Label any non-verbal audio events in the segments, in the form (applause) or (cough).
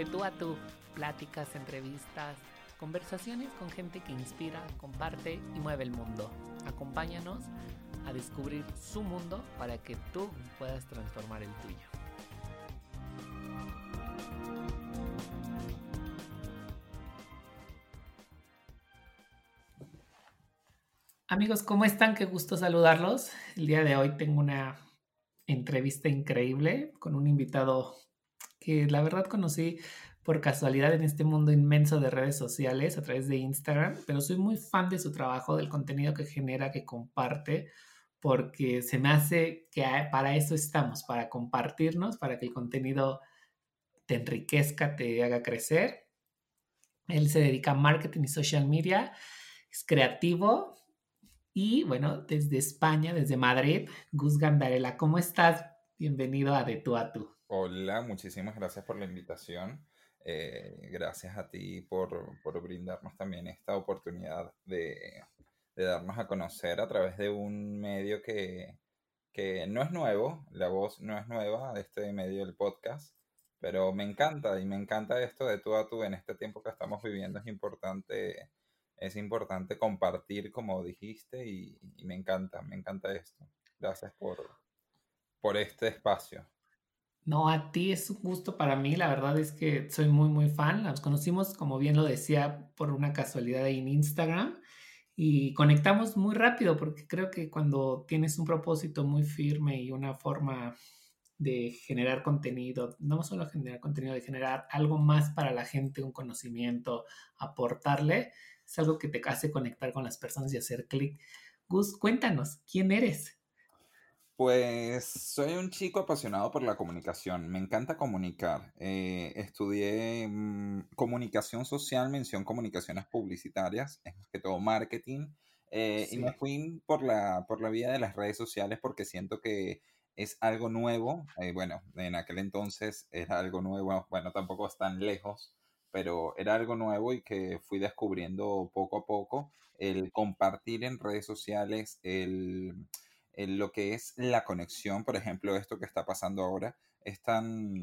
De tú a tú, pláticas, entrevistas, conversaciones con gente que inspira, comparte y mueve el mundo. Acompáñanos a descubrir su mundo para que tú puedas transformar el tuyo. Amigos, ¿cómo están? Qué gusto saludarlos. El día de hoy tengo una entrevista increíble con un invitado que la verdad conocí por casualidad en este mundo inmenso de redes sociales a través de Instagram, pero soy muy fan de su trabajo, del contenido que genera, que comparte, porque se me hace que para eso estamos, para compartirnos, para que el contenido te enriquezca, te haga crecer. Él se dedica a marketing y social media, es creativo y bueno, desde España, desde Madrid, Gus Gandarela, ¿cómo estás? Bienvenido a De tú a tú. Hola, muchísimas gracias por la invitación. Eh, gracias a ti por, brindarnos también esta oportunidad de, darnos a conocer a través de un medio que, no es nuevo, la voz no es nueva, de este medio del podcast, pero me encanta y me encanta esto de tú a tú en este tiempo que estamos viviendo. Es importante, es importante compartir, como dijiste, y, me encanta, me encanta esto. Gracias por, por este espacio. No, a ti es un gusto para mí. La verdad es que soy muy, muy fan. Nos conocimos, como bien lo decía, por una casualidad en Instagram y conectamos muy rápido porque creo que cuando tienes un propósito muy firme y una forma de generar contenido, no solo generar contenido, de generar algo más para la gente, un conocimiento, aportarle, es algo que te hace conectar con las personas y hacer clic. Gus, cuéntanos, ¿quién eres? Pues soy un chico apasionado por la comunicación, me encanta comunicar. Eh, estudié mm, comunicación social, mención comunicaciones publicitarias, es más que todo marketing, eh, y me fui por la, por la vía de las redes sociales porque siento que es algo nuevo. Eh, bueno, en aquel entonces era algo nuevo, bueno, tampoco es tan lejos, pero era algo nuevo y que fui descubriendo poco a poco el compartir en redes sociales, el lo que es la conexión, por ejemplo, esto que está pasando ahora, es tan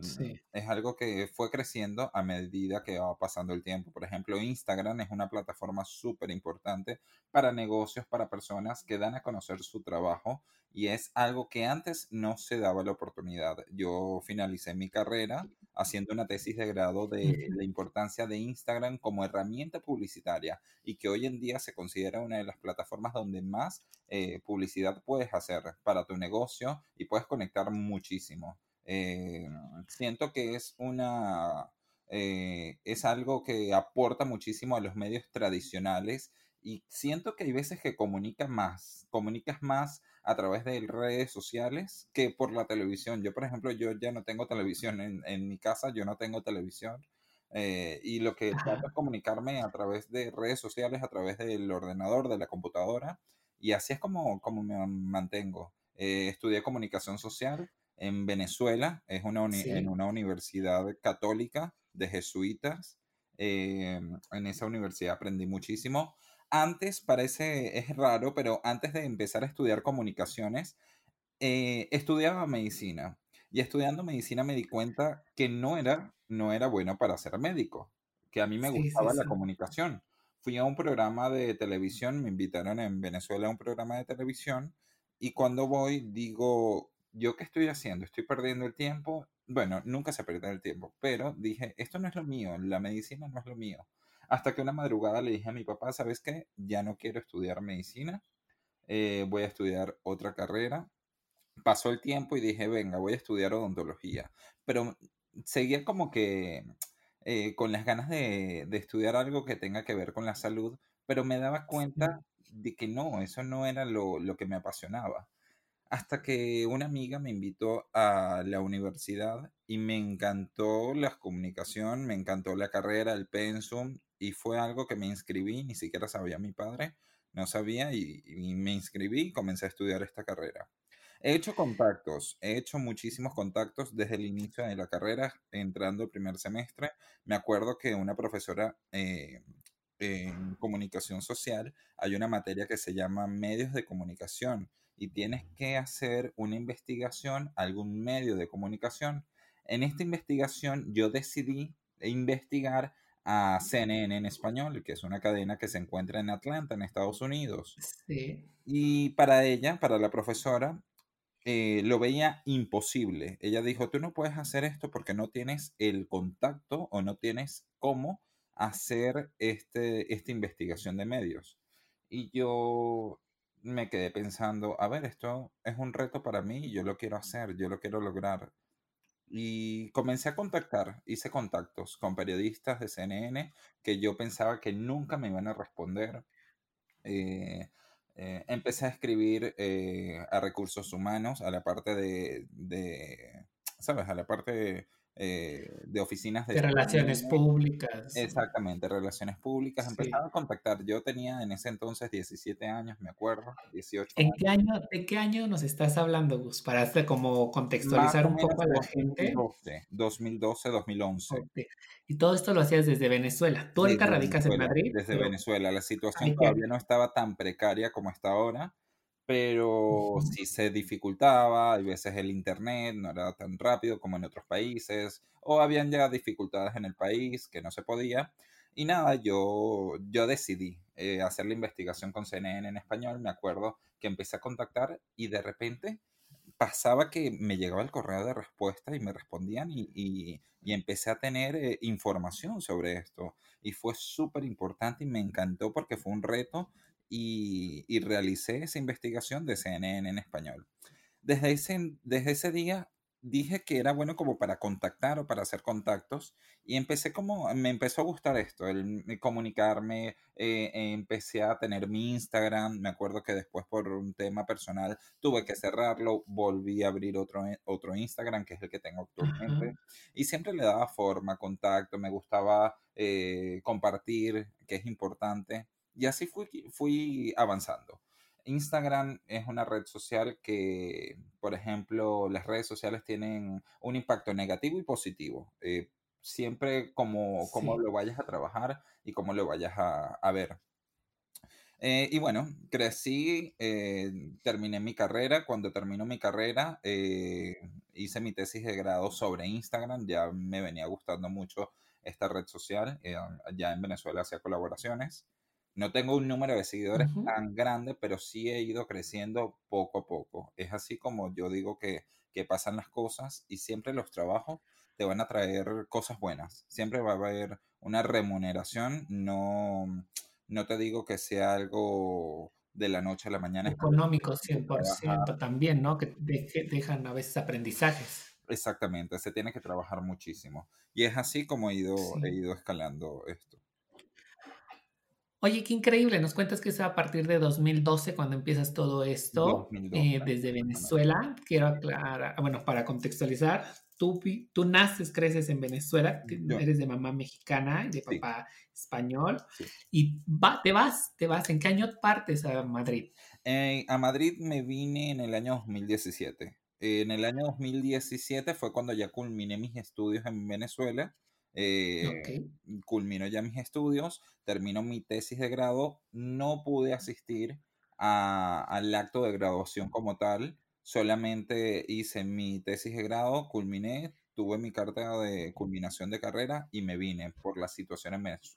es algo que fue creciendo a medida que va pasando el tiempo. Por ejemplo, Instagram es una plataforma súper importante para negocios, para personas que dan a conocer su trabajo y es algo que antes no se daba la oportunidad. Yo finalicé mi carrera haciendo una tesis de grado de la importancia de Instagram como herramienta publicitaria y que hoy en día se considera una de las plataformas donde más eh, publicidad puedes hacer para tu negocio y puedes conectar muchísimo. Eh, siento que es una eh, es algo que aporta muchísimo a los medios tradicionales y siento que hay veces que comunica más, comunicas más a través de redes sociales que por la televisión. Yo, por ejemplo, yo ya no tengo televisión en, en mi casa, yo no tengo televisión. Eh, y lo que trato es comunicarme a través de redes sociales, a través del ordenador, de la computadora, y así es como, como me mantengo. estudié comunicación social, en Venezuela, es una en una universidad católica de jesuitas. Eh, en esa universidad aprendí muchísimo. Antes, parece, es raro, pero antes de empezar a estudiar comunicaciones, eh, estudiaba medicina. Y estudiando medicina me di cuenta que no era, no era bueno para ser médico, que a mí me gustaba la comunicación. Fui a un programa de televisión, me invitaron en Venezuela a un programa de televisión y cuando voy digo, ¿yo qué estoy haciendo? ¿Estoy perdiendo el tiempo? Bueno, nunca se pierde el tiempo, pero dije, esto no es lo mío, la medicina no es lo mío. Hasta que una madrugada le dije a mi papá, ¿sabes qué? Ya no quiero estudiar medicina, eh, voy a estudiar otra carrera. Pasó el tiempo y dije, venga, voy a estudiar odontología. Pero seguía como que eh, con las ganas de, estudiar algo que tenga que ver con la salud, pero me daba cuenta de que no, eso no era lo, lo que me apasionaba hasta que una amiga me invitó a la universidad y me encantó la comunicación, me encantó la carrera, el pensum y fue algo que me inscribí, ni siquiera sabía mi padre, no sabía y, me inscribí y comencé a estudiar esta carrera. He hecho contactos, he hecho muchísimos contactos desde el inicio de la carrera, entrando el primer semestre. Me acuerdo que una profesora eh, en comunicación social, hay una materia que se llama medios de comunicación y tienes que hacer una investigación, algún medio de comunicación. En esta investigación yo decidí investigar a CNN en español, que es una cadena que se encuentra en Atlanta, en Estados Unidos. Sí. Y para ella, para la profesora, eh, lo veía imposible. Ella dijo, tú no puedes hacer esto porque no tienes el contacto o no tienes cómo hacer este, esta investigación de medios. Y yo me quedé pensando, a ver, esto es un reto para mí y yo lo quiero hacer, yo lo quiero lograr. Y comencé a contactar, hice contactos con periodistas de CNN que yo pensaba que nunca me iban a responder. Eh, eh, empecé a escribir eh, a recursos humanos, a la parte de, de ¿sabes? A la parte eh, de oficinas de, relaciones públicas. Exactamente, relaciones públicas. Empezaba a contactar. Yo tenía en ese entonces 17 años, me acuerdo, 18 ¿En qué año, ¿De qué año nos estás hablando, Gus? Para hacer como contextualizar un poco a la gente. 2012, 2011. Y todo esto lo hacías desde Venezuela. ¿Tú ahorita radicas en Madrid? Desde Venezuela. La situación todavía no estaba tan precaria como está ahora pero si se dificultaba, a veces el internet no era tan rápido como en otros países, o habían ya dificultades en el país que no se podía. Y nada, yo, yo decidí eh, hacer la investigación con CNN en español, me acuerdo que empecé a contactar y de repente pasaba que me llegaba el correo de respuesta y me respondían y, y, empecé a tener eh, información sobre esto. Y fue súper importante y me encantó porque fue un reto y, realicé esa investigación de CNN en español. Desde ese, desde ese día dije que era bueno como para contactar o para hacer contactos y empecé como, me empezó a gustar esto, el comunicarme, eh, empecé a tener mi Instagram, me acuerdo que después por un tema personal tuve que cerrarlo, volví a abrir otro, otro Instagram que es el que tengo actualmente y siempre le daba forma, contacto, me gustaba eh, compartir, que es importante y así fui, fui avanzando. Instagram es una red social que, por ejemplo, las redes sociales tienen un impacto negativo y positivo. Eh, siempre como, como lo vayas a trabajar y cómo lo vayas a, ver. Eh, y bueno, crecí, eh, terminé mi carrera. Cuando terminó mi carrera, hice mi tesis de grado sobre Instagram. Ya me venía gustando mucho esta red social. ya en Venezuela hacía colaboraciones. No tengo un número de seguidores tan grande, pero sí he ido creciendo poco a poco. Es así como yo digo que, que pasan las cosas y siempre los trabajos te van a traer cosas buenas. Siempre va a haber una remuneración. No, no te digo que sea algo de la noche a la mañana. Económico 100% también, ¿no? Que dejan a veces aprendizajes. Exactamente, se tiene que trabajar muchísimo. Y es así como he ido, he ido escalando esto. Oye, qué increíble. Nos cuentas que es a partir de 2012 cuando empiezas todo esto eh, desde Venezuela. Quiero aclarar, ah, bueno, para contextualizar, tú, tú naces, creces en Venezuela, eres de mamá mexicana y de papá español, y te vas, te vas. ¿En qué año partes a Madrid? Eh, a Madrid me vine en el año 2017. en el año 2017 fue cuando ya culminé mis estudios en Venezuela eh, culmino ya mis estudios, termino mi tesis de grado, no pude asistir al acto de graduación como tal, solamente hice mi tesis de grado, culminé, tuve mi carta de culminación de carrera y me vine por la situación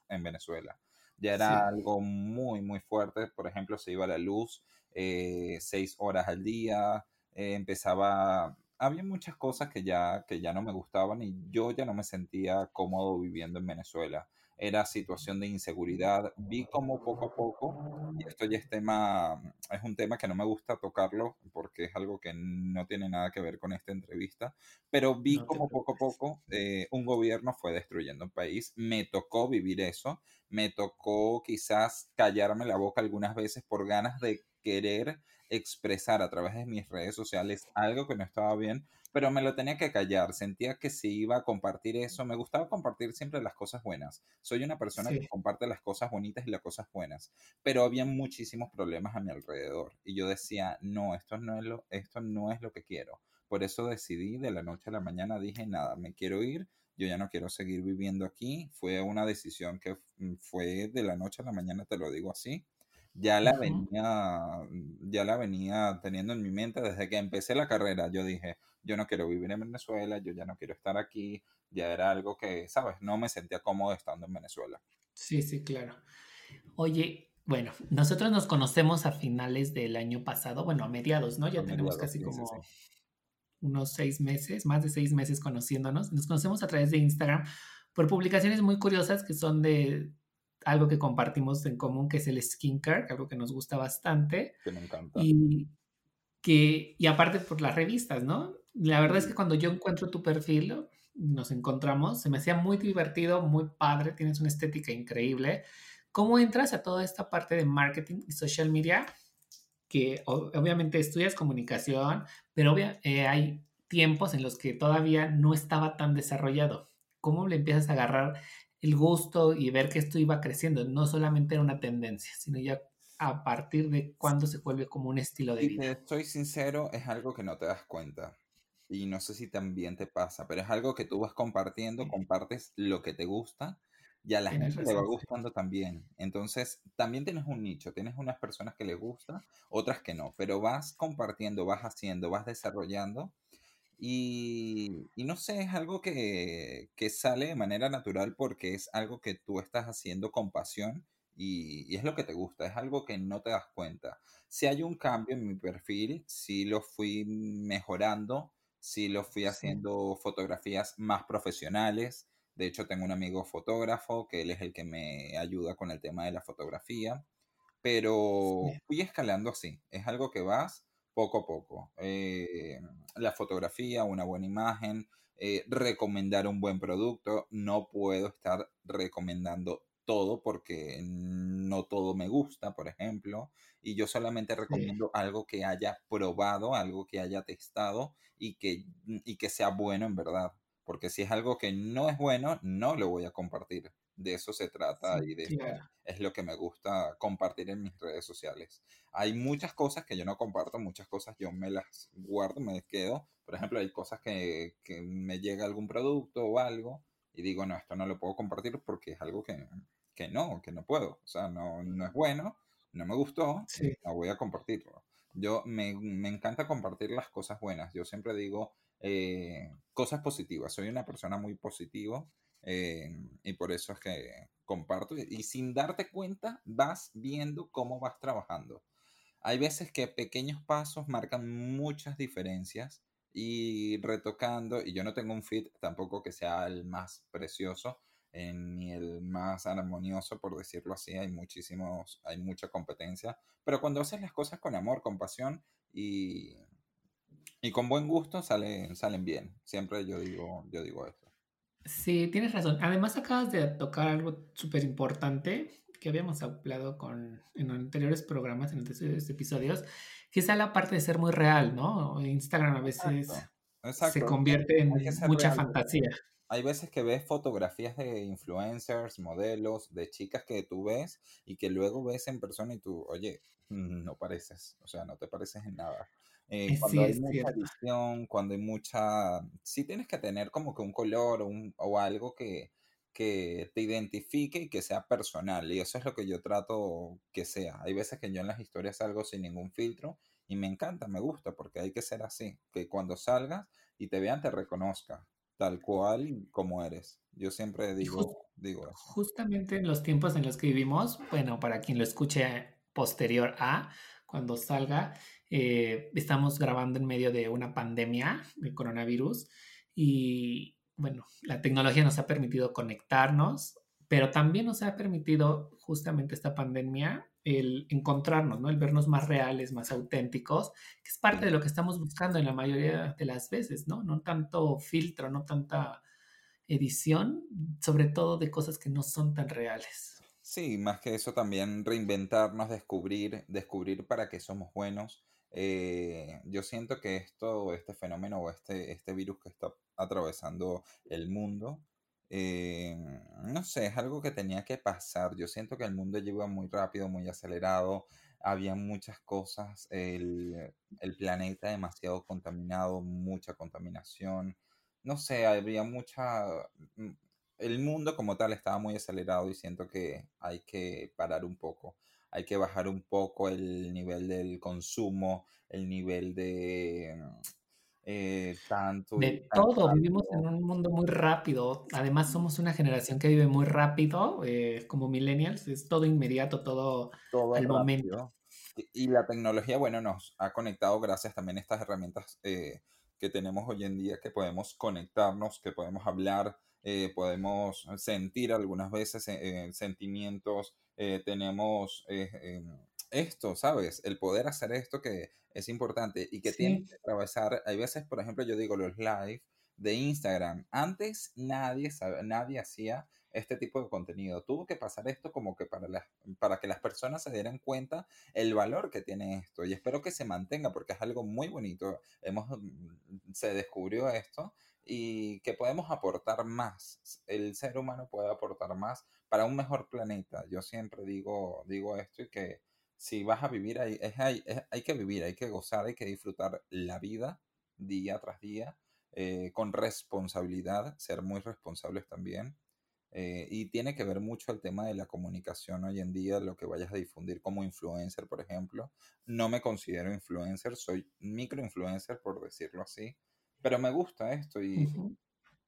en, Venezuela. Ya era algo muy, muy fuerte, por ejemplo, se iba la luz eh, seis horas al día, eh, empezaba había muchas cosas que ya, que ya no me gustaban y yo ya no me sentía cómodo viviendo en Venezuela. Era situación de inseguridad. Vi como poco a poco, y esto ya es tema, es un tema que no me gusta tocarlo porque es algo que no tiene nada que ver con esta entrevista, pero vi como poco a poco eh, un gobierno fue destruyendo un país. Me tocó vivir eso, me tocó quizás callarme la boca algunas veces por ganas de querer expresar a través de mis redes sociales algo que no estaba bien, pero me lo tenía que callar. Sentía que si iba a compartir eso, me gustaba compartir siempre las cosas buenas. Soy una persona que comparte las cosas bonitas y las cosas buenas, pero había muchísimos problemas a mi alrededor y yo decía, no, esto no es lo, esto no es lo que quiero. Por eso decidí de la noche a la mañana, dije, nada, me quiero ir, yo ya no quiero seguir viviendo aquí. Fue una decisión que mm, fue de la noche a la mañana, te lo digo así ya la venía, ya la venía teniendo en mi mente desde que empecé la carrera. Yo dije, yo no quiero vivir en Venezuela, yo ya no quiero estar aquí, ya era algo que, ¿sabes? No me sentía cómodo estando en Venezuela. Sí, sí, claro. Oye, bueno, nosotros nos conocemos a finales del año pasado, bueno, a mediados, ¿no? Ya tenemos casi como unos seis meses, más de seis meses conociéndonos. Nos conocemos a través de Instagram por publicaciones muy curiosas que son de algo que compartimos en común, que es el skincare, algo que nos gusta bastante. Que me encanta. Y, que, y aparte por las revistas, ¿no? La verdad es que cuando yo encuentro tu perfil, nos encontramos, se me hacía muy divertido, muy padre, tienes una estética increíble. ¿Cómo entras a toda esta parte de marketing y social media? Que obviamente estudias comunicación, pero eh, hay tiempos en los que todavía no estaba tan desarrollado. ¿Cómo le empiezas a agarrar el gusto y ver que esto iba creciendo? No solamente era una tendencia, sino ya a partir de cuándo se vuelve como un estilo de vida. Estoy sincero, es algo que no te das cuenta. Y no sé si también te pasa, pero es algo que tú vas compartiendo, compartes lo que te gusta y a la gente le va gustando también. Entonces, también tienes un nicho, tienes unas personas que les gusta, otras que no, pero vas compartiendo, vas haciendo, vas desarrollando. Y, y no sé, es algo que, que, sale de manera natural porque es algo que tú estás haciendo con pasión y, es lo que te gusta, es algo que no te das cuenta. Si hay un cambio en mi perfil, si lo fui mejorando, si lo fui haciendo fotografías más profesionales. De hecho, tengo un amigo fotógrafo que él es el que me ayuda con el tema de la fotografía. Pero fui escalando así. Es algo que vas poco a poco. Eh, la fotografía, una buena imagen, eh, recomendar un buen producto. No puedo estar recomendando todo porque no todo me gusta, por ejemplo, y yo solamente recomiendo algo que haya probado, algo que haya testado y que, y que sea bueno en verdad, porque si es algo que no es bueno, no lo voy a compartir. De eso se trata y de es lo que me gusta compartir en mis redes sociales. Hay muchas cosas que yo no comparto, muchas cosas yo me las guardo, me quedo. Por ejemplo, hay cosas que, que me llega algún producto o algo y digo, no, esto no lo puedo compartir porque es algo que, que no, que no puedo. O sea, no, no es bueno, no me gustó, no voy a compartirlo. Yo me, me, encanta compartir las cosas buenas. Yo siempre digo eh, cosas positivas. Soy una persona muy positiva eh, y por eso es que comparto. Y sin darte cuenta, vas viendo cómo vas trabajando. Hay veces que pequeños pasos marcan muchas diferencias y retocando, y yo no tengo un fit tampoco que sea el más precioso, ni el más armonioso, por decirlo así, hay muchísimos, hay mucha competencia, pero cuando haces las cosas con amor, con pasión y, y con buen gusto, salen, salen bien. Siempre yo digo, yo digo esto. Sí, tienes razón. Además acabas de tocar algo súper importante que habíamos hablado con, en anteriores programas, en anteriores episodios, que es la parte de ser muy real, ¿no? Instagram a veces se convierte en mucha fantasía hay veces que ves fotografías de influencers, modelos, de chicas que tú ves y que luego ves en persona y tú, oye, no pareces, o sea, no te pareces en nada. Eh, cuando hay mucha edición, cuando hay mucha... Sí tienes que tener como que un color un, o algo que, que te identifique y que sea personal. Y eso es lo que yo trato que sea. Hay veces que yo en las historias salgo sin ningún filtro y me encanta, me gusta, porque hay que ser así. Que cuando salgas y te vean, te reconozca tal cual como eres. Yo siempre digo, digo eso. Justamente en los tiempos en los que vivimos, bueno, para quien lo escuche posterior a, cuando salga, eh, estamos grabando en medio de una pandemia de coronavirus y bueno, la tecnología nos ha permitido conectarnos, pero también nos ha permitido justamente esta pandemia el encontrarnos, ¿no? El vernos más reales, más auténticos, que es parte de lo que estamos buscando en la mayoría de las veces, ¿no? No tanto filtro, no tanta edición, sobre todo de cosas que no son tan reales. Sí, más que eso también reinventarnos, descubrir, descubrir para qué somos buenos. Eh, yo siento que esto, este fenómeno o este, este virus que está atravesando el mundo, eh, no sé, es algo que tenía que pasar. Yo siento que el mundo lleva muy rápido, muy acelerado. Había muchas cosas, el, el planeta demasiado contaminado, mucha contaminación. No sé, había mucha... Mm, el mundo como tal estaba muy acelerado y siento que hay que parar un poco. Hay que bajar un poco el nivel del consumo, el nivel de eh, tanto De tan todo, vivimos en un mundo muy rápido. Además, somos una generación que vive muy rápido, eh, como millennials, es todo inmediato, todo Todo al momento. Y y la tecnología, bueno, nos ha conectado gracias también a estas herramientas eh, que tenemos hoy en día, que podemos conectarnos, que podemos hablar, eh, podemos sentir algunas veces eh, eh, sentimientos, eh, tenemos eh, em, esto, ¿sabes? El poder hacer esto que es importante y que tiene Sí, que atravesar, hay veces, por ejemplo, yo digo los live de Instagram. Antes nadie sabe, nadie hacía este tipo de contenido. Tuvo que pasar esto como que para las, para que las personas se dieran cuenta el valor que tiene esto. Y espero que se mantenga porque es algo muy bonito. Hemos, mm, se descubrió esto y que podemos aportar más. El ser humano puede aportar más para un mejor planeta. Yo siempre digo, digo esto y que si vas a vivir, hay, hay, hay que vivir, hay que gozar, hay que disfrutar la vida día tras día eh, con responsabilidad, ser muy responsables también. Eh, y tiene que ver mucho el tema de la comunicación hoy en día, lo que vayas a difundir como influencer, por ejemplo. No me considero influencer, soy microinfluencer, por decirlo así, pero me gusta esto y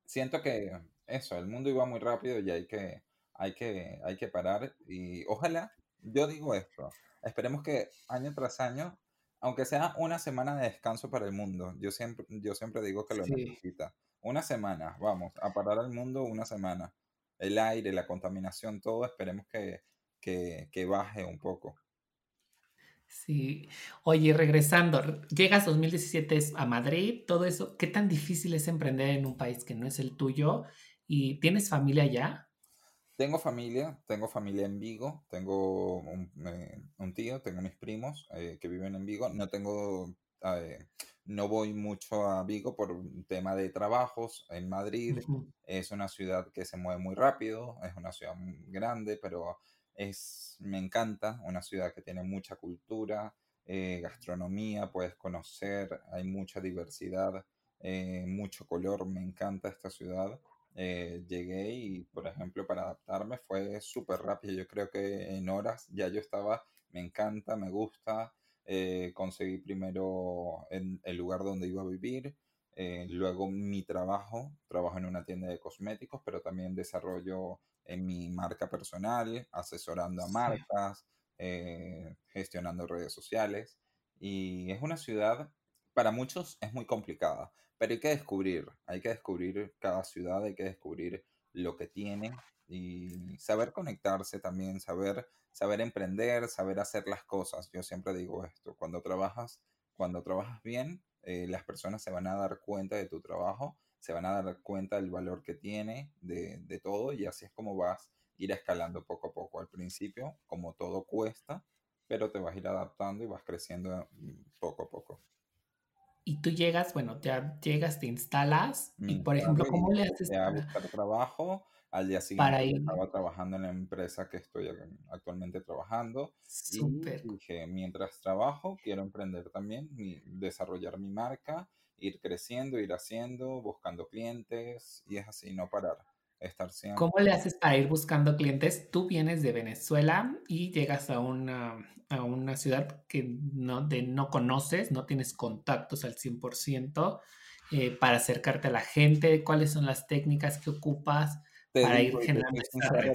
siento que eso, el mundo iba muy rápido y hay que, hay que, hay que parar y ojalá, yo digo esto, esperemos que año tras año, aunque sea una semana de descanso para el mundo, yo siempre, yo siempre digo que lo sí. necesita. Una semana, vamos, a parar al mundo una semana. El aire, la contaminación, todo, esperemos que, que, que baje un poco. Sí. Oye, regresando, llegas 2017 es a Madrid, todo eso, ¿qué tan difícil es emprender en un país que no es el tuyo? ¿Y tienes familia allá? Tengo familia, tengo familia en Vigo, tengo un, eh, un tío, tengo mis primos eh, que viven en Vigo. No tengo, eh, no voy mucho a Vigo por un tema de trabajos. En Madrid es una ciudad que se mueve muy rápido, es una ciudad muy grande, pero es, me encanta, una ciudad que tiene mucha cultura, eh, gastronomía, puedes conocer, hay mucha diversidad, eh, mucho color, me encanta esta ciudad eh, llegué y, por ejemplo, para adaptarme fue súper rápido. Yo creo que en horas ya yo estaba, me encanta, me gusta. conseguí primero en el lugar donde iba a vivir, luego mi trabajo, trabajo en una tienda de cosméticos, pero también desarrollo en mi marca personal, asesorando a marcas, eh, gestionando redes sociales. Y es una ciudad, para muchos es muy complicada pero hay que descubrir, hay que descubrir cada ciudad, hay que descubrir lo que tiene y saber conectarse también, saber, saber emprender, saber hacer las cosas. Yo siempre digo esto, cuando trabajas, cuando trabajas bien, eh, las personas se van a dar cuenta de tu trabajo, se van a dar cuenta del valor que tiene, de, de todo, y así es como vas a ir escalando poco a poco. Al principio, como todo cuesta, pero te vas a ir adaptando y vas creciendo mm, poco a poco. Y tú llegas, bueno, ya llegas, te instalas Me y, por instalo ejemplo, y ¿cómo le haces a buscar trabajo. Al día siguiente para ir? estaba trabajando en la empresa que estoy ac- actualmente trabajando y Súper. dije, mientras trabajo, quiero emprender también, desarrollar mi marca, ir creciendo, ir haciendo, buscando clientes y es así, no parar, estar ¿Cómo siempre. le haces para ir buscando clientes? Tú vienes de Venezuela y llegas a una, a una ciudad que no, de, no conoces, no tienes contactos al 100% eh, para acercarte a la gente. ¿Cuáles son las técnicas que ocupas Te para digo, generando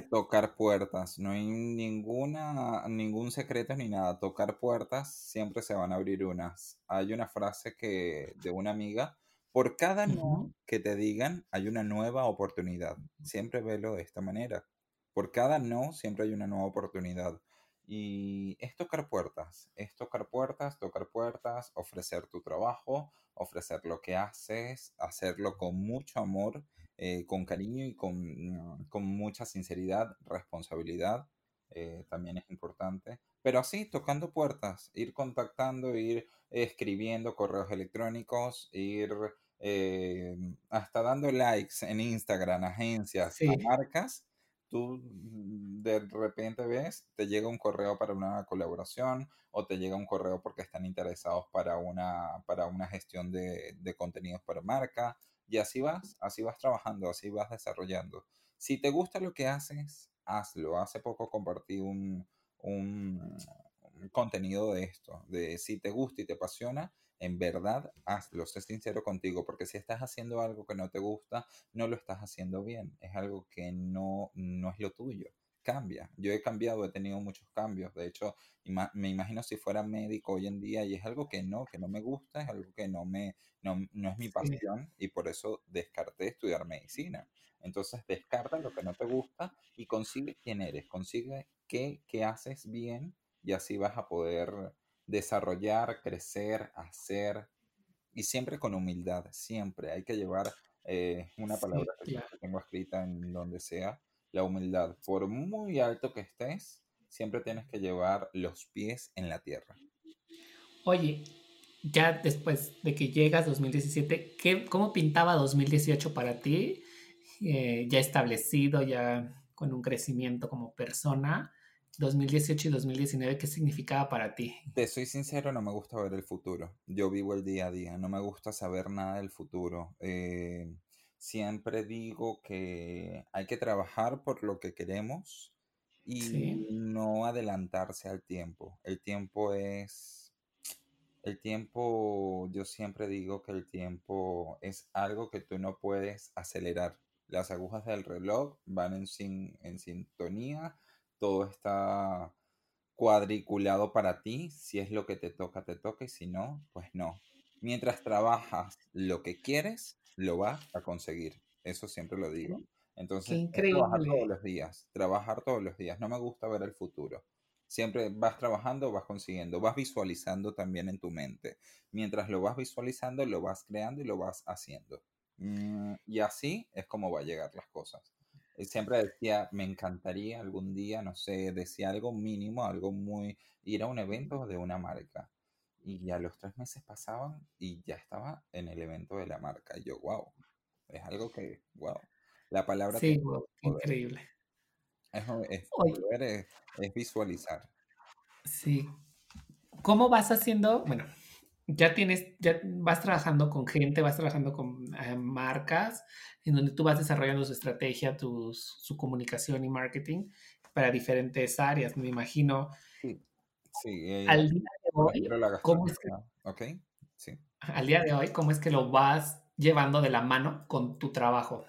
tocar puertas. No hay ninguna, ningún secreto ni nada. Tocar puertas, siempre se van a abrir unas. Hay una frase que de una amiga, por cada no que te digan, hay una nueva oportunidad. Siempre velo de esta manera. Por cada no, siempre hay una nueva oportunidad. Y es tocar puertas, es tocar puertas, tocar puertas, ofrecer tu trabajo, ofrecer lo que haces, hacerlo con mucho amor eh, con cariño y con, con mucha sinceridad, responsabilidad, eh, también es importante. Pero así, tocando puertas, ir contactando, ir escribiendo correos electrónicos, ir eh, hasta dando likes en Instagram, agencias, a Sí. marcas. Tú de repente ves, te llega un correo para una colaboración o te llega un correo porque están interesados para una, para una gestión de, de contenidos para marca y así vas, así vas trabajando, así vas desarrollando. Si te gusta lo que haces, hazlo. Hace poco compartí un, un, contenido de esto, de si te gusta y te apasiona, en verdad hazlo, sé sincero contigo, porque si estás haciendo algo que no te gusta, no lo estás haciendo bien, es algo que no, no es lo tuyo. Cambia. Yo he cambiado, he tenido muchos cambios. De hecho, me imagino si fuera médico hoy en día y es algo que no, que no me gusta, es algo que no me, no, no es mi pasión y por eso descarté estudiar medicina. Entonces descarta lo que no te gusta y consigue quién eres, consigue qué, qué haces bien y así vas a poder desarrollar, crecer, hacer, y siempre con humildad, siempre. Hay que llevar eh, una palabra que tengo escrita en donde sea, la humildad. Por muy alto que estés, siempre tienes que llevar los pies en la tierra. Oye, ya después de que llegas 2017, ¿qué, ¿cómo pintaba 2018 para ti? Eh, ya establecido, ya con un crecimiento como persona. 2018 y 2019, ¿qué significaba para ti? Te soy sincero, no me gusta ver el futuro. Yo vivo el día a día, no me gusta saber nada del futuro. Eh, siempre digo que hay que trabajar por lo que queremos y no adelantarse al tiempo. El tiempo es... El tiempo, yo siempre digo que el tiempo es algo que tú no puedes acelerar. Las agujas del reloj van en, sin, en sintonía todo está cuadriculado para ti, si es lo que te toca, te toca, y si no, pues no. Mientras trabajas lo que quieres, lo vas a conseguir. Eso siempre lo digo. Entonces, trabajar todos los días, trabajar todos los días. No me gusta ver el futuro. Siempre vas trabajando, vas consiguiendo, vas visualizando también en tu mente. Mientras lo vas visualizando, lo vas creando y lo vas haciendo. Mm, y así es como va a llegar las cosas siempre decía, me encantaría algún día, no sé, decía algo mínimo, algo muy, ir a un evento de una marca. Y ya los tres meses pasaban y ya estaba en el evento de la marca. Y yo, wow, es algo que, wow, la palabra... Sí, increíble. Es, es visualizar. Sí. ¿Cómo vas haciendo? Bueno, ya tienes, ya vas trabajando con gente, vas trabajando con eh, marcas, en donde tú vas desarrollando su estrategia, tu, su comunicación y marketing para diferentes áreas, me imagino. Sí, sí. Eh, al día hoy, ¿cómo es que, sí. Al día de hoy, ¿cómo es que lo vas llevando de la mano con tu trabajo?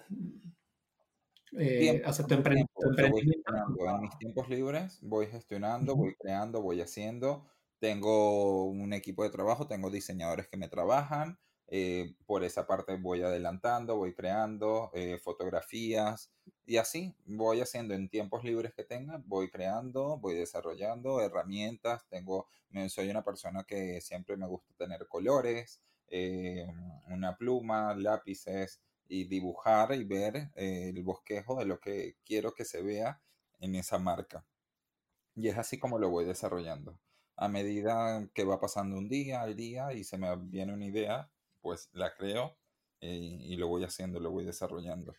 Eh, o sea, tu, emprendimiento. En mis tiempos libres voy gestionando, voy creando, voy haciendo tengo un equipo de trabajo, tengo diseñadores que me trabajan, eh, por esa parte voy adelantando, voy creando eh, fotografías y así voy haciendo en tiempos libres que tenga, voy creando, voy desarrollando herramientas, tengo, soy una persona que siempre me gusta tener colores, eh, una pluma, lápices y dibujar y ver el bosquejo de lo que quiero que se vea en esa marca. Y es así como lo voy desarrollando a medida que va pasando un día al día y se me viene una idea, pues la creo eh, y, lo voy haciendo, lo voy desarrollando.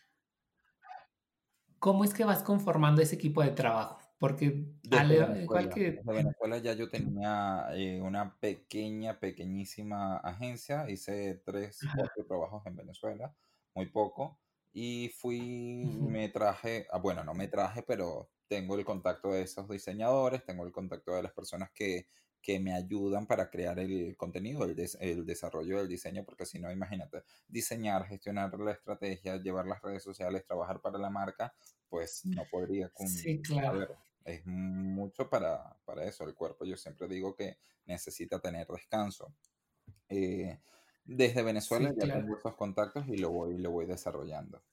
¿Cómo es que vas conformando ese equipo de trabajo? Porque desde Venezuela, ya yo tenía eh, una pequeña, pequeñísima agencia, hice tres, cuatro trabajos en Venezuela, muy poco, y fui, me traje, ah, bueno, no me traje, pero tengo el contacto de esos diseñadores, tengo el contacto de las personas que, que me ayudan para crear el contenido, el, el, desarrollo del diseño, porque si no, imagínate, diseñar, gestionar la estrategia, llevar las redes sociales, trabajar para la marca, pues no podría Sí, claro. es mucho para, para, eso, el cuerpo yo siempre digo que necesita tener descanso. Eh, desde Venezuela ya tengo esos contactos y lo voy, lo voy desarrollando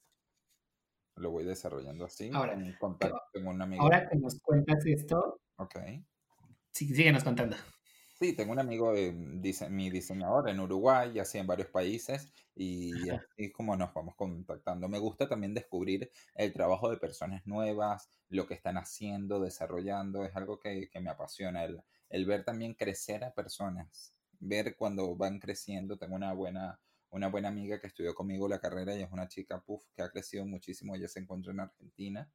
lo voy desarrollando así. Ahora, en contacto un amigo. Ahora que nos cuentas esto. Ok. Sí, síguenos contando. Sí, tengo un amigo, dice, mi diseñador en Uruguay y así en varios países y así como nos vamos contactando. Me gusta también descubrir el trabajo de personas nuevas, lo que están haciendo, desarrollando, es algo que, que me apasiona, el, el ver también crecer a personas, ver cuando van creciendo. Tengo una buena una buena amiga que estudió conmigo la carrera y es una chica puff, que ha crecido muchísimo. Ella se encuentra en Argentina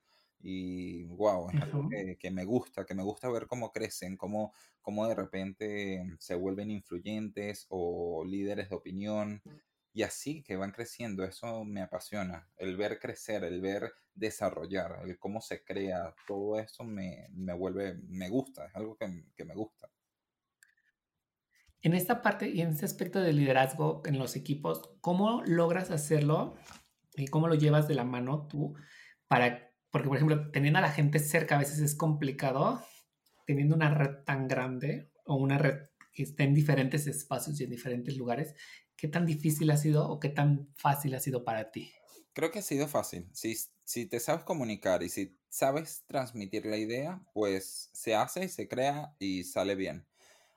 y wow, es algo que, me gusta, que me gusta ver cómo crecen, cómo, cómo de repente se vuelven influyentes o líderes de opinión. y así que van creciendo, eso me apasiona, el ver crecer, el ver desarrollar, el cómo se crea, todo eso me, me vuelve, me gusta, es algo que, que me gusta. En esta parte y en este aspecto de liderazgo en los equipos, ¿cómo logras hacerlo y cómo lo llevas de la mano tú para, porque por ejemplo, teniendo a la gente cerca a veces es complicado, teniendo una red tan grande o una red que esté en diferentes espacios y en diferentes lugares, ¿qué tan difícil ha sido o qué tan fácil ha sido para ti? Creo que ha sido fácil. Si, si te sabes comunicar y si sabes transmitir la idea, pues se hace y se crea y sale bien.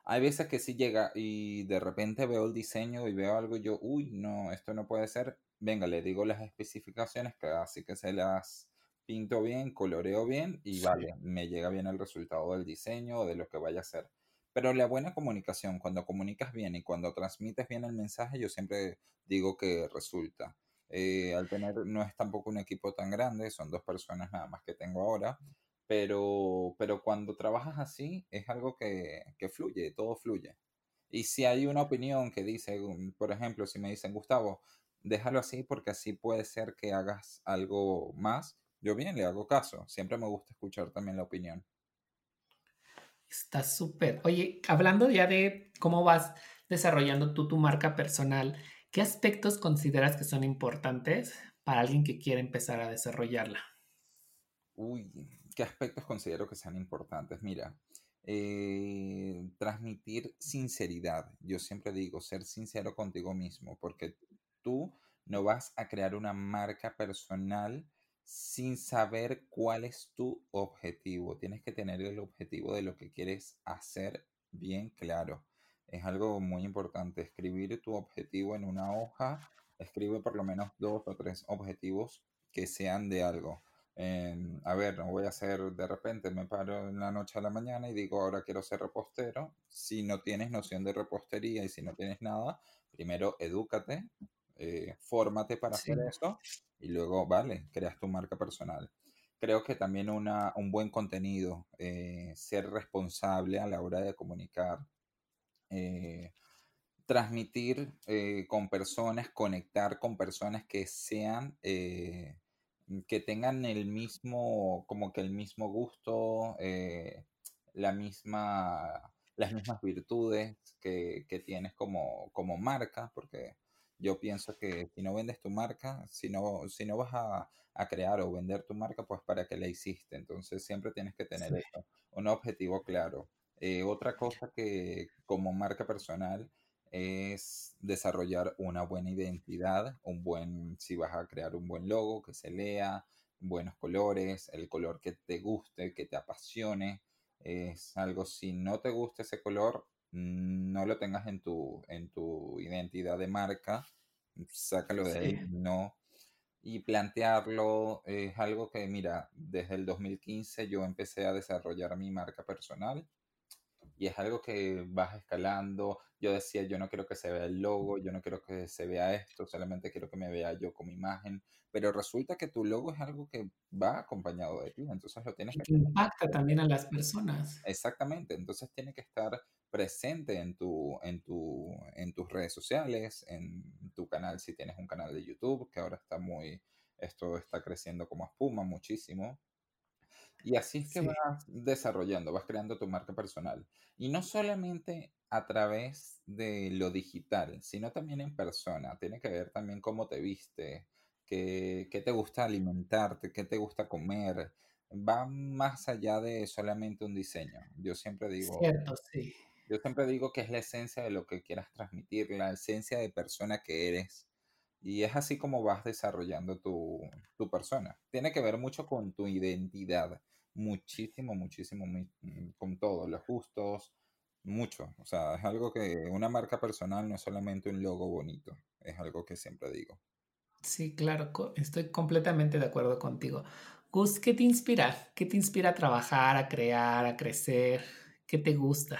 Hay veces que sí llega y de repente veo el diseño y veo algo y yo, uy, no, esto no puede ser. Venga, le digo las especificaciones, que así que se las pinto bien, coloreo bien y vale, me llega bien el resultado del diseño o de lo que vaya a ser. Pero la buena comunicación, cuando comunicas bien y cuando transmites bien el mensaje, yo siempre digo que resulta. Eh, al tener, no es tampoco un equipo tan grande, son dos personas nada más que tengo ahora, pero, pero cuando trabajas así es algo que, que fluye, todo fluye. Y si hay una opinión que dice, um, por ejemplo, si me dicen, Gustavo, déjalo así porque así puede ser que hagas algo más, yo bien le hago caso. Siempre me gusta escuchar también la opinión. Está súper. Oye, hablando ya de cómo vas desarrollando tú tu marca personal, ¿qué aspectos consideras que son importantes para alguien que quiere empezar a desarrollarla? Uy, ¿qué aspectos considero que sean importantes? Mira, eh, transmitir sinceridad. Yo siempre digo, ser sincero contigo mismo, porque tú no vas a crear una marca personal sin saber cuál es tu objetivo. Tienes que tener el objetivo de lo que quieres hacer bien claro. Es algo muy importante. Escribir tu objetivo en una hoja. Escribe por lo menos dos o tres objetivos que sean de algo. Em, a ver, no voy a hacer de repente, me paro en la noche a la mañana y digo, ahora quiero ser repostero. Si no tienes noción de repostería y si no tienes nada, primero edúcate, eh, fórmate para hacer eso y luego, vale, creas tu marca personal. Creo que también una, un buen contenido, eh, ser responsable a la hora de comunicar, eh, transmitir con personas, conectar con personas que sean que tengan el mismo, como que el mismo gusto, eh, la misma, las mismas virtudes que, que tienes como, como marca, porque yo pienso que si no vendes tu marca, si no, si no vas a, a crear o vender tu marca, pues para qué la hiciste. Entonces siempre tienes que tener eso, un objetivo claro. Eh, otra cosa que como marca personal es desarrollar una buena identidad, un buen, si vas a crear un buen logo, que se lea, buenos colores, el color que te guste, que te apasione. Es algo, si no te gusta ese color, no lo tengas en tu, en tu identidad de marca, sácalo de ahí, no. Y plantearlo es algo que, mira, desde el 2015 yo empecé a desarrollar mi marca personal y es algo que vas escalando. Yo decía, yo no quiero que se vea el logo, yo no quiero que se vea esto, solamente quiero que me vea yo con mi imagen, pero resulta que tu logo es algo que va acompañado de ti, entonces lo tienes que... impacta también a las personas. Exactamente, entonces tiene que estar presente en, tu, en, tu, en tus redes sociales, en tu canal, si tienes un canal de YouTube, que ahora está muy, esto está creciendo como espuma muchísimo. Y así es que vas desarrollando, vas creando tu marca personal. Y no solamente a través de lo digital, sino también en persona. Tiene que ver también cómo te viste, qué, qué te gusta alimentarte, qué te gusta comer. Va más allá de solamente un diseño. Yo siempre digo. Cierto, sí. Yo siempre digo que es la esencia de lo que quieras transmitir, la esencia de persona que eres. Y es así como vas desarrollando tu, tu persona. Tiene que ver mucho con tu identidad muchísimo, muchísimo, mm, con todos los gustos, mucho. O sea, es algo que una marca personal no es solamente un logo bonito, es algo que siempre digo. Sí, claro, estoy completamente de acuerdo contigo. Gus, ¿qué te inspira? ¿Qué te inspira a trabajar, a crear, a crecer? ¿Qué te gusta?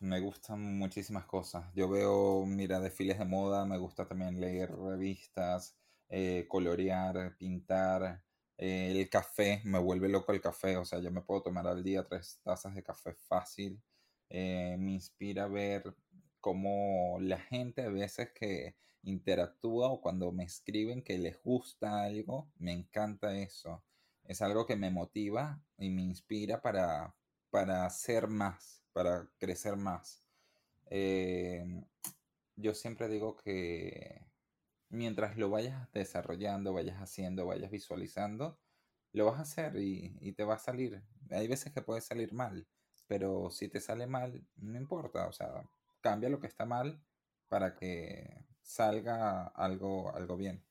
Me gustan muchísimas cosas. Yo veo, mira, desfiles de moda, me gusta también leer revistas, eh, colorear, pintar, el café, me vuelve loco el café, o sea, yo me puedo tomar al día tres tazas de café fácil. Eh, me inspira ver como la gente a veces que interactúa o cuando me escriben que les gusta algo, me encanta eso. Es algo que me motiva y me inspira para, para hacer más, para crecer más. Eh, yo siempre digo que mientras lo vayas desarrollando, vayas haciendo, vayas visualizando, lo vas a hacer y, y te va a salir. Hay veces que puede salir mal, pero si te sale mal, no importa, o sea, cambia lo que está mal para que salga algo, algo bien.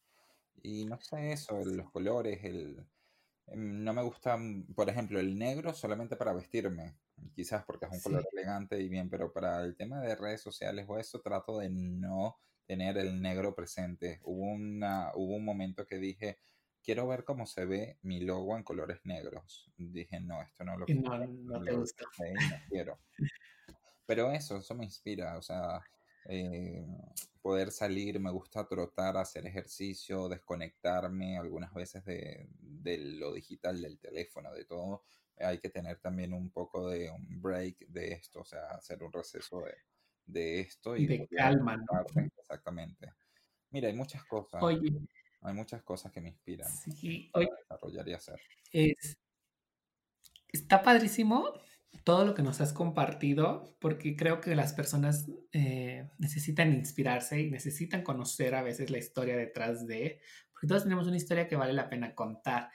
Y no sé eso, los colores, el... Em, no me gusta, por ejemplo, el negro solamente para vestirme, quizás porque es un color elegante y bien, pero para el tema de redes sociales o eso trato de no tener el negro presente. Hubo, una, hubo un momento que dije, quiero ver cómo se ve mi logo en colores negros. Dije, no, esto no lo quiero. No, no te gusta. no quiero. Pero eso, eso me inspira, o sea, eh, poder salir, me gusta trotar, hacer ejercicio, desconectarme algunas veces de, de, lo digital, del teléfono, de todo. Hay que tener también un poco de un break de esto, o sea, hacer un receso de, de esto. Y de calma, Exactamente. Mira, hay muchas cosas. Oye, hay muchas cosas que me inspiran sí, para desarrollar y hacer. Es, está padrísimo todo lo que nos has compartido, porque creo que las personas eh, necesitan inspirarse y necesitan conocer a veces la historia detrás de, porque todos tenemos una historia que vale la pena contar.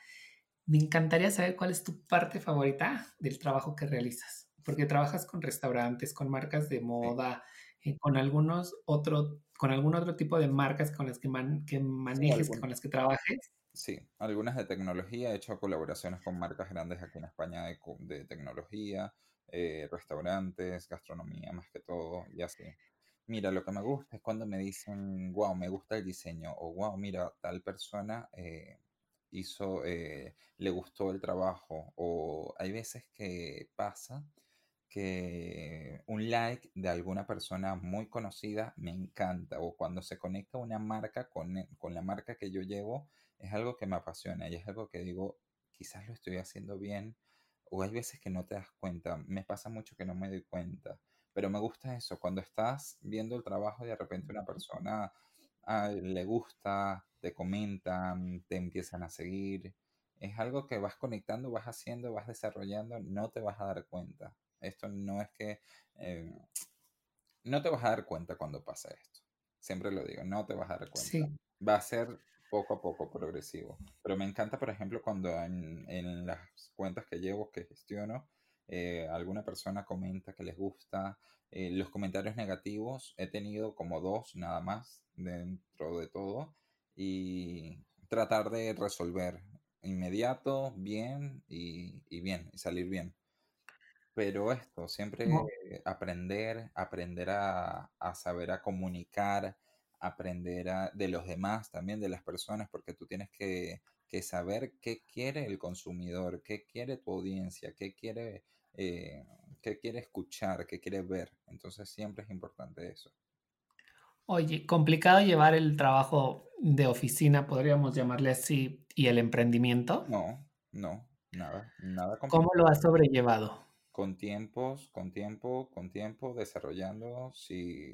Me encantaría saber cuál es tu parte favorita del trabajo que realizas, porque trabajas con restaurantes, con marcas de moda, eh, con algunos otro, con algún otro tipo de marcas con las que, que manejes, con las que trabajes. Sí, algunas de tecnología. He hecho colaboraciones con marcas grandes aquí en España de, de tecnología, eh, restaurantes, gastronomía más que todo, y así. Mira, lo que me gusta es cuando me dicen, wow, me gusta el diseño, o wow, mira, tal persona eh, hizo, eh, le gustó el trabajo, o hay veces que pasa que un like de alguna persona muy conocida me encanta, o cuando se conecta una marca con, con la marca que yo llevo, es algo que me apasiona y es algo que digo, quizás lo estoy haciendo bien o hay veces que no te das cuenta. Me pasa mucho que no me doy cuenta, pero me gusta eso, cuando estás viendo el trabajo y de repente una persona ah, le gusta, te comentan, te empiezan a seguir. Es algo que vas conectando, vas haciendo, vas desarrollando, no te vas a dar cuenta. Esto no es que... Eh, no te vas a dar cuenta cuando pasa esto. Siempre lo digo, no te vas a dar cuenta. Va a ser poco a poco, progresivo. Pero me encanta, por ejemplo, cuando en, en las cuentas que llevo, que gestiono, eh, alguna persona comenta que les gusta. Eh, los comentarios negativos he tenido como dos nada más dentro de todo y tratar de resolver inmediato, bien y, y bien, y salir bien. Pero esto, siempre aprender, aprender a, a saber a comunicar, aprender de los demás, también de las personas, porque tú tienes que, saber qué quiere el consumidor, qué quiere tu audiencia, qué quiere, eh, qué quiere escuchar, qué quiere ver. Entonces siempre es importante eso. Oye, complicado llevar el trabajo de oficina, podríamos llamarle así, y el emprendimiento. No, no, nada, nada complicado. ¿Cómo lo has sobrellevado? Con tiempos, con tiempo, con tiempo, desarrollando. Si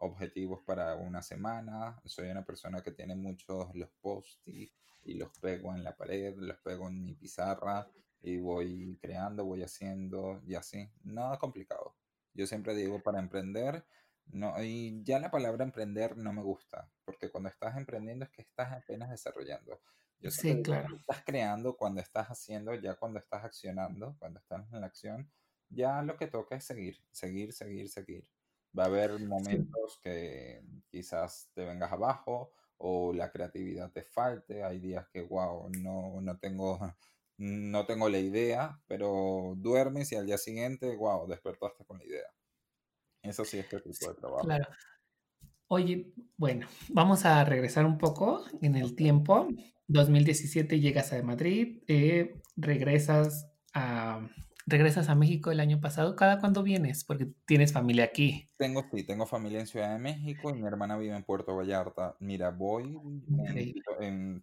objetivos para una semana. Soy una persona que tiene muchos los post y los pego en la pared, los pego en mi pizarra y voy creando, voy haciendo y así. Nada complicado. Yo siempre digo para emprender, no, y ya la palabra emprender no me gusta, porque cuando estás emprendiendo es que estás apenas desarrollando. Yo sí, claro. Estás creando cuando estás haciendo, ya cuando estás accionando, cuando estás en la acción, ya lo que toca es seguir, seguir, seguir, seguir. Va a haber momentos que quizás te vengas abajo o la creatividad te falte. Hay días que, wow, no, no, tengo, no tengo la idea, pero duermes y al día siguiente, wow, despertaste con la idea. Eso sí es este tipo de trabajo. Claro. Oye, bueno, vamos a regresar un poco en el tiempo. 2017 llegas a Madrid, eh, regresas a, regresas a México el año pasado. ¿Cada cuándo vienes? Porque tienes familia aquí. Tengo, sí, tengo familia en Ciudad de México y mi hermana vive en Puerto Vallarta. Mira, voy,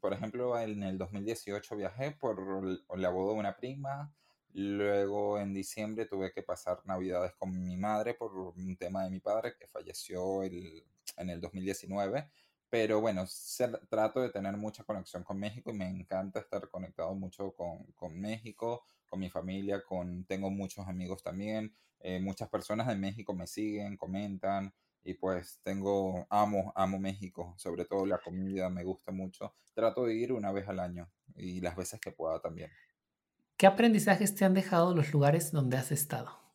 por ejemplo, en el 2018 viajé por la boda de una prima, Luego en diciembre tuve que pasar navidades con mi madre por un tema de mi padre que falleció el, en el 2019. Pero bueno, trato de tener mucha conexión con México y me encanta estar conectado mucho con, con México, con mi familia, con, tengo muchos amigos también. Eh, muchas personas de México me siguen, comentan y pues tengo, amo, amo México, sobre todo la comida me gusta mucho. Trato de ir una vez al año y las veces que pueda también. ¿Qué aprendizajes te han dejado los lugares donde has estado?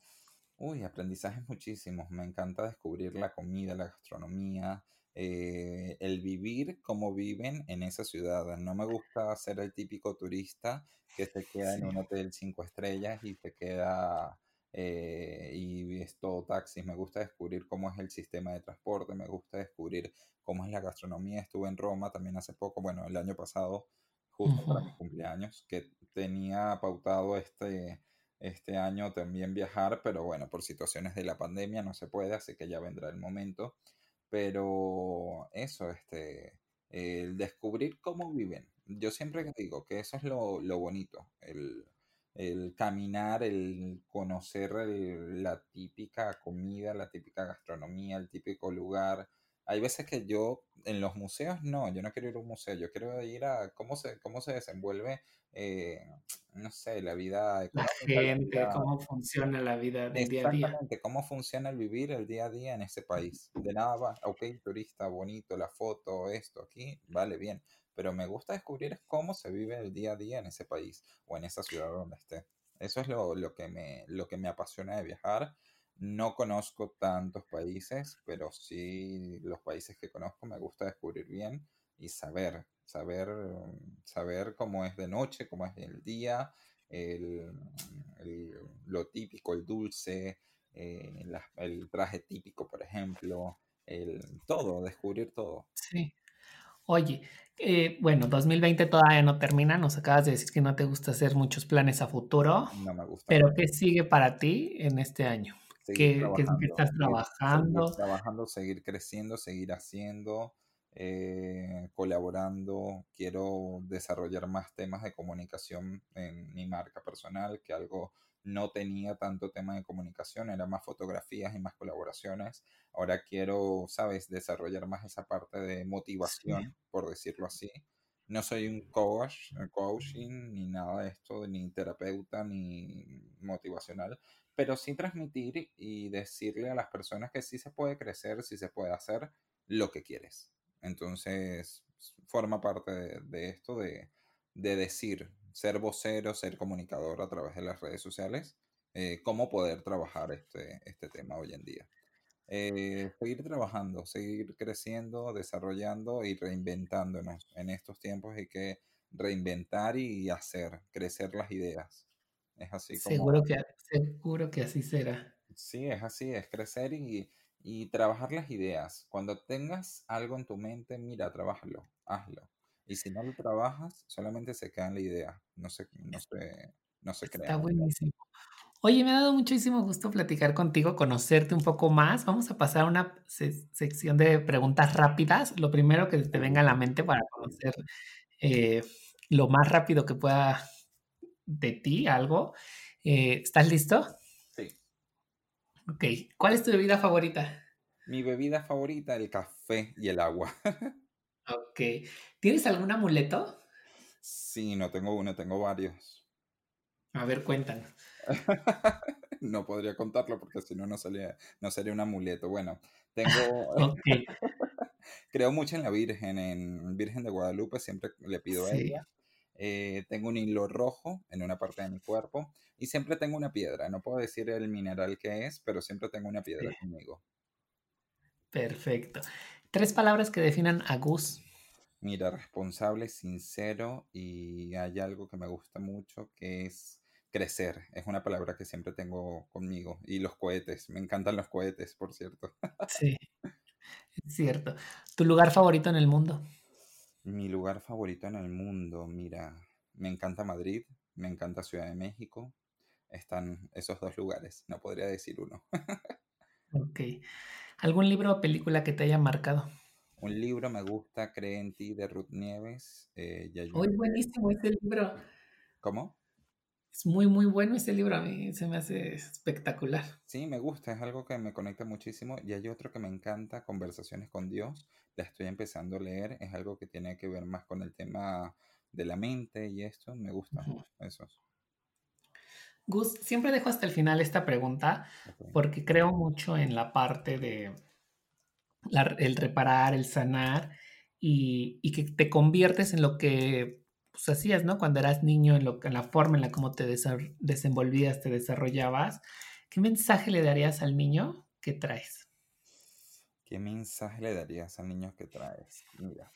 Uy, aprendizajes muchísimos. Me encanta descubrir la comida, la gastronomía, eh, el vivir como viven en esa ciudad. No me gusta ser el típico turista que se queda en un hotel cinco estrellas y se queda eh, y es todo taxis. Me gusta descubrir cómo es el sistema de transporte, me gusta descubrir cómo es la gastronomía. Estuve en Roma también hace poco, bueno, el año pasado, justo para mi cumpleaños, que tenía pautado este, este año también viajar, pero bueno, por situaciones de la pandemia no se puede, así que ya vendrá el momento. Pero eso, este, el descubrir cómo viven. Yo siempre digo que eso es lo, lo bonito, el, el caminar, el conocer la típica comida, la típica gastronomía, el típico lugar. Hay veces que yo en los museos no, yo no quiero ir a un museo, yo quiero ir a cómo se, cómo se desenvuelve, eh, no sé, la vida económica. La gente, cómo funciona la vida del día a día. Exactamente, cómo funciona el vivir el día a día en ese país. De nada va, ok, turista, bonito, la foto, esto, aquí, vale, bien pero me gusta descubrir cómo se vive el día a día en ese país o en esa ciudad donde esté. Eso es lo, lo, que, me, lo que me apasiona de viajar. No conozco tantos países, pero sí los países que conozco me gusta descubrir bien y saber, saber, saber cómo es de noche, cómo es el día, el, lo típico, el dulce, eh, el traje típico, por ejemplo, el, todo, descubrir todo. Sí. Oye, eh, bueno, 2020 todavía no termina, nos acabas de decir que no te gusta hacer muchos planes a futuro. No me gusta. Pero ¿qué sigue para ti en este año? ¿Qué, estás trabajando? Seguir, trabajando, seguir creciendo, seguir haciendo, eh, colaborando. Quiero desarrollar más temas de comunicación en mi marca personal, que algo no tenía tanto tema de comunicación, era más fotografías y más colaboraciones. Ahora quiero, sabes, desarrollar más esa parte de motivación, por decirlo así. No soy un coach, eh, coaching, ni nada de esto, ni terapeuta, ni motivacional, pero sí transmitir y decirle a las personas que sí se puede crecer, sí se puede hacer lo que quieres. Entonces, forma parte de, esto de, de decir, ser vocero, ser comunicador a través de las redes sociales, eh, cómo poder trabajar este, este tema hoy en día. Eh, seguir trabajando, seguir creciendo, desarrollando y reinventándonos. En estos tiempos hay que reinventar y hacer crecer las ideas. Es así como... Seguro que, seguro que así será. Sí, es así, es crecer y, y trabajar las ideas. Cuando tengas algo en tu mente, mira, trabájalo, hazlo. Y si no lo trabajas, solamente se queda en la idea, no se, no se, no se crea. Está buenísimo. Oye, me ha dado muchísimo gusto platicar contigo, conocerte un poco más. Vamos a pasar a una sección de preguntas rápidas. Lo primero que te venga a la mente para conocer eh, lo más rápido que pueda de ti, algo. Eh, ¿Estás listo? Ok. ¿Cuál es tu bebida favorita? Mi bebida favorita, el café y el agua. (laughs) Ok. ¿Tienes algún amuleto? Sí, no tengo uno, tengo varios. A ver, cuéntanos. (laughs) no podría contarlo porque si no, no sería, no sería un amuleto. Bueno, tengo... (laughs) Creo mucho en la Virgen, en Virgen de Guadalupe, siempre le pido a ella. Eh, tengo un hilo rojo en una parte de mi cuerpo y siempre tengo una piedra. No puedo decir el mineral que es, pero siempre tengo una piedra conmigo. Perfecto. Tres palabras que definan a Gus. Mira, responsable, sincero y hay algo que me gusta mucho que es crecer. Es una palabra que siempre tengo conmigo. Y los cohetes. Me encantan los cohetes, por cierto. Sí, es cierto. ¿Tu lugar favorito en el mundo? Mi lugar favorito en el mundo, mira, me encanta Madrid, me encanta Ciudad de México. Están esos dos lugares, no podría decir uno. (laughs) ok. ¿Algún libro o película que te haya marcado? Un libro me gusta, Cree en ti, de Ruth Nieves. Eh, buenísimo ese libro. ¿Cómo? Es muy, muy bueno ese libro, a mí se me hace espectacular. Sí, me gusta, es algo que me conecta muchísimo. Y hay otro que me encanta, Conversaciones con Dios. La estoy empezando a leer, es algo que tiene que ver más con el tema de la mente y esto, me gusta. Esos. Gus, siempre dejo hasta el final esta pregunta porque creo mucho en la parte de el reparar, el sanar y, que te conviertes en lo que pues, hacías, ¿no? Cuando eras niño, en, lo, en la forma en la cómo te desenvolvías, te desarrollabas. ¿Qué mensaje le darías al niño que traes? ¿Qué mensaje le darías al niño que traes? Mira.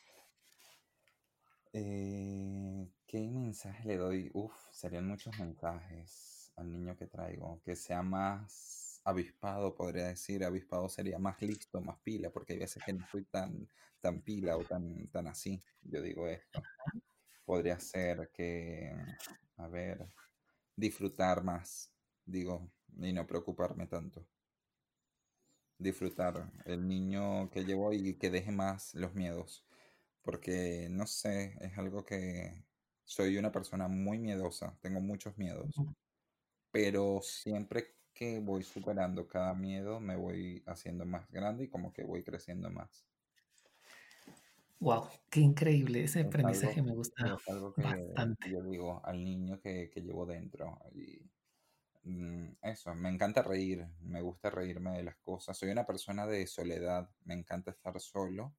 Eh, ¿Qué mensaje le doy? Uf, serían muchos mensajes al niño que traigo. Que sea más avispado, podría decir. Avispado sería más listo, más pila, porque hay veces que no soy tan, tan pila o tan, tan así. Yo digo esto. Podría ser que, a ver, disfrutar más, digo, y no preocuparme tanto. Disfrutar el niño que llevo y que deje más los miedos. Porque, no sé, es algo que soy una persona muy miedosa, tengo muchos miedos. Pero siempre que voy superando cada miedo, me voy haciendo más grande y como que voy creciendo más. Wow, qué increíble. Ese aprendizaje me gusta es algo que bastante. yo digo al niño que, que llevo dentro. Y eso, me encanta reír, me gusta reírme de las cosas. Soy una persona de soledad, me encanta estar solo,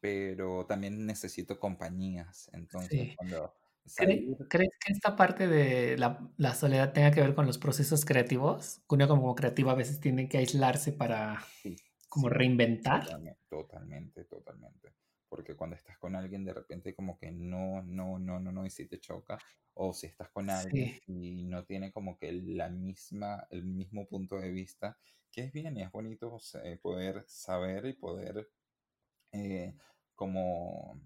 pero también necesito compañías. Entonces, cuando ¿Crees que esta parte de la, la soledad tenga que ver con los procesos creativos? Uno como creativo a veces tiene que aislarse para sí, como sí, reinventar. totalmente, totalmente, totalmente. Porque cuando estás con alguien, de repente como que no, no, no, no, no, y si te choca. O si estás con alguien Sí, y no tiene como que la misma, el mismo punto de vista, que es bien y es bonito eh, poder saber y poder eh, como,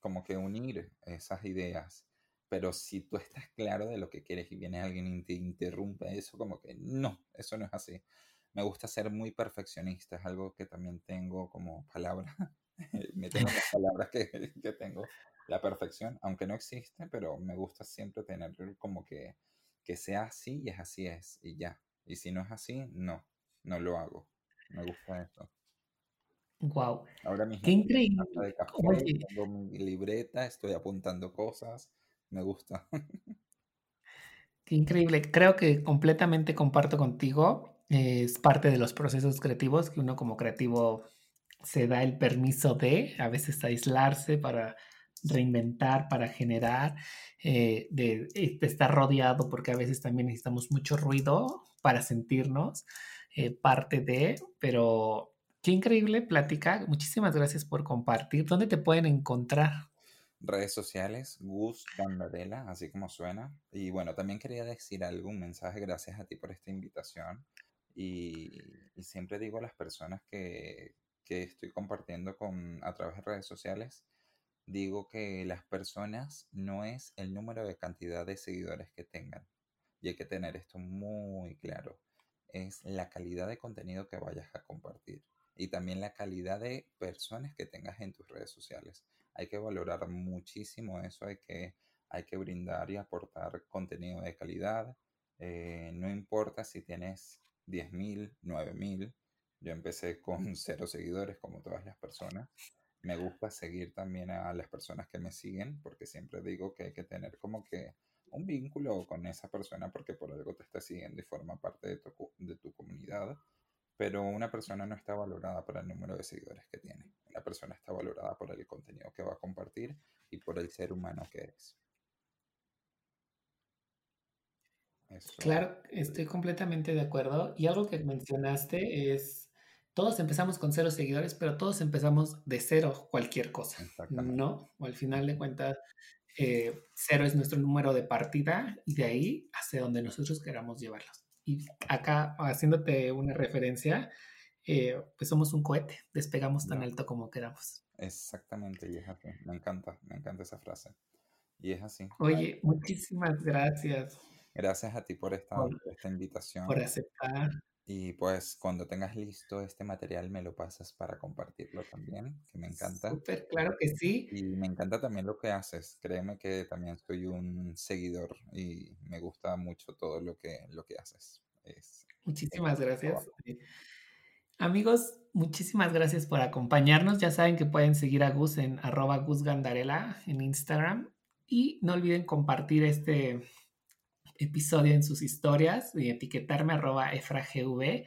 como que unir esas ideas. Pero si tú estás claro de lo que quieres y viene alguien y te interrumpe eso, como que no, eso no es así. Me gusta ser muy perfeccionista, es algo que también tengo como palabra. Me (laughs) tengo las palabras que, que tengo la perfección, aunque no existe, pero me gusta siempre tener como que, que sea así y es así es, y ya. Y si no es así, no, no lo hago. Me gusta eso. wow, Ahora qué mismo increíble. de café, Oye, tengo mi libreta, estoy apuntando cosas, me gusta. (laughs) qué increíble. Creo que completamente comparto contigo. eh, Es parte de los procesos creativos que uno como creativo se da el permiso de a veces aislarse para reinventar, para generar, eh, de, eh, de estar rodeado, porque a veces también necesitamos mucho ruido para sentirnos eh, parte de, pero qué increíble plática. Muchísimas gracias por compartir. ¿Dónde te pueden encontrar? Redes sociales, Gus Candadela, así como suena. Y bueno, también quería decir algo, un mensaje, gracias a ti por esta invitación. Y siempre digo a las personas que, que estoy compartiendo con, a través de redes sociales, digo que las personas no es el número de cantidad de seguidores que tengan. Y hay que tener esto muy claro. Es la calidad de contenido que vayas a compartir. Y también la calidad de personas que tengas en tus redes sociales. Hay que valorar muchísimo eso. Hay que, hay que brindar y aportar contenido de calidad. Eh, no importa si tienes 10.000, 9.000. Yo empecé con (laughs) cero seguidores, como todas las personas. Me gusta seguir también a las personas que me siguen, porque siempre digo que hay que tener como que un vínculo con esa persona, porque por algo te está siguiendo y forma parte de tu, de tu comunidad. Pero una persona no está valorada por el número de seguidores que tiene. Una persona está valorada por el contenido que va a compartir y por el ser humano que es. Eso. Claro, estoy completamente de acuerdo. Y algo que mencionaste es, todos empezamos con cero seguidores, pero todos empezamos de cero cualquier cosa. ¿no? O al final de cuentas, eh, cero es nuestro número de partida y de ahí hacia donde nosotros queramos llevarlos. Y acá, haciéndote una referencia, eh, pues somos un cohete, despegamos tan alto como queramos. Exactamente, y es así. Me encanta, me encanta esa frase. Y es así. Oye, muchísimas gracias Gracias a ti por esta, por, por invitación. aceptar. Y pues cuando tengas listo este material me lo pasas para compartirlo también, que me encanta. Súper, claro que sí. Y me encanta también lo que haces. Créeme que también soy un seguidor y me gusta mucho todo lo que, lo que haces. Muchísimas gracias. Amigos, muchísimas gracias por acompañarnos. Ya saben que pueden seguir a Gus en arroba Gus Gandarela en Instagram. Y no olviden compartir este episodio en sus historias y etiquetarme arroba efragv.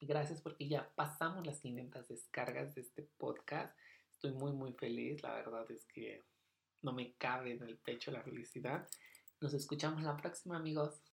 Gracias porque ya pasamos las 500 descargas de este podcast. Estoy muy, muy feliz. La verdad es que no me cabe en el pecho la felicidad. Nos escuchamos la próxima, amigos.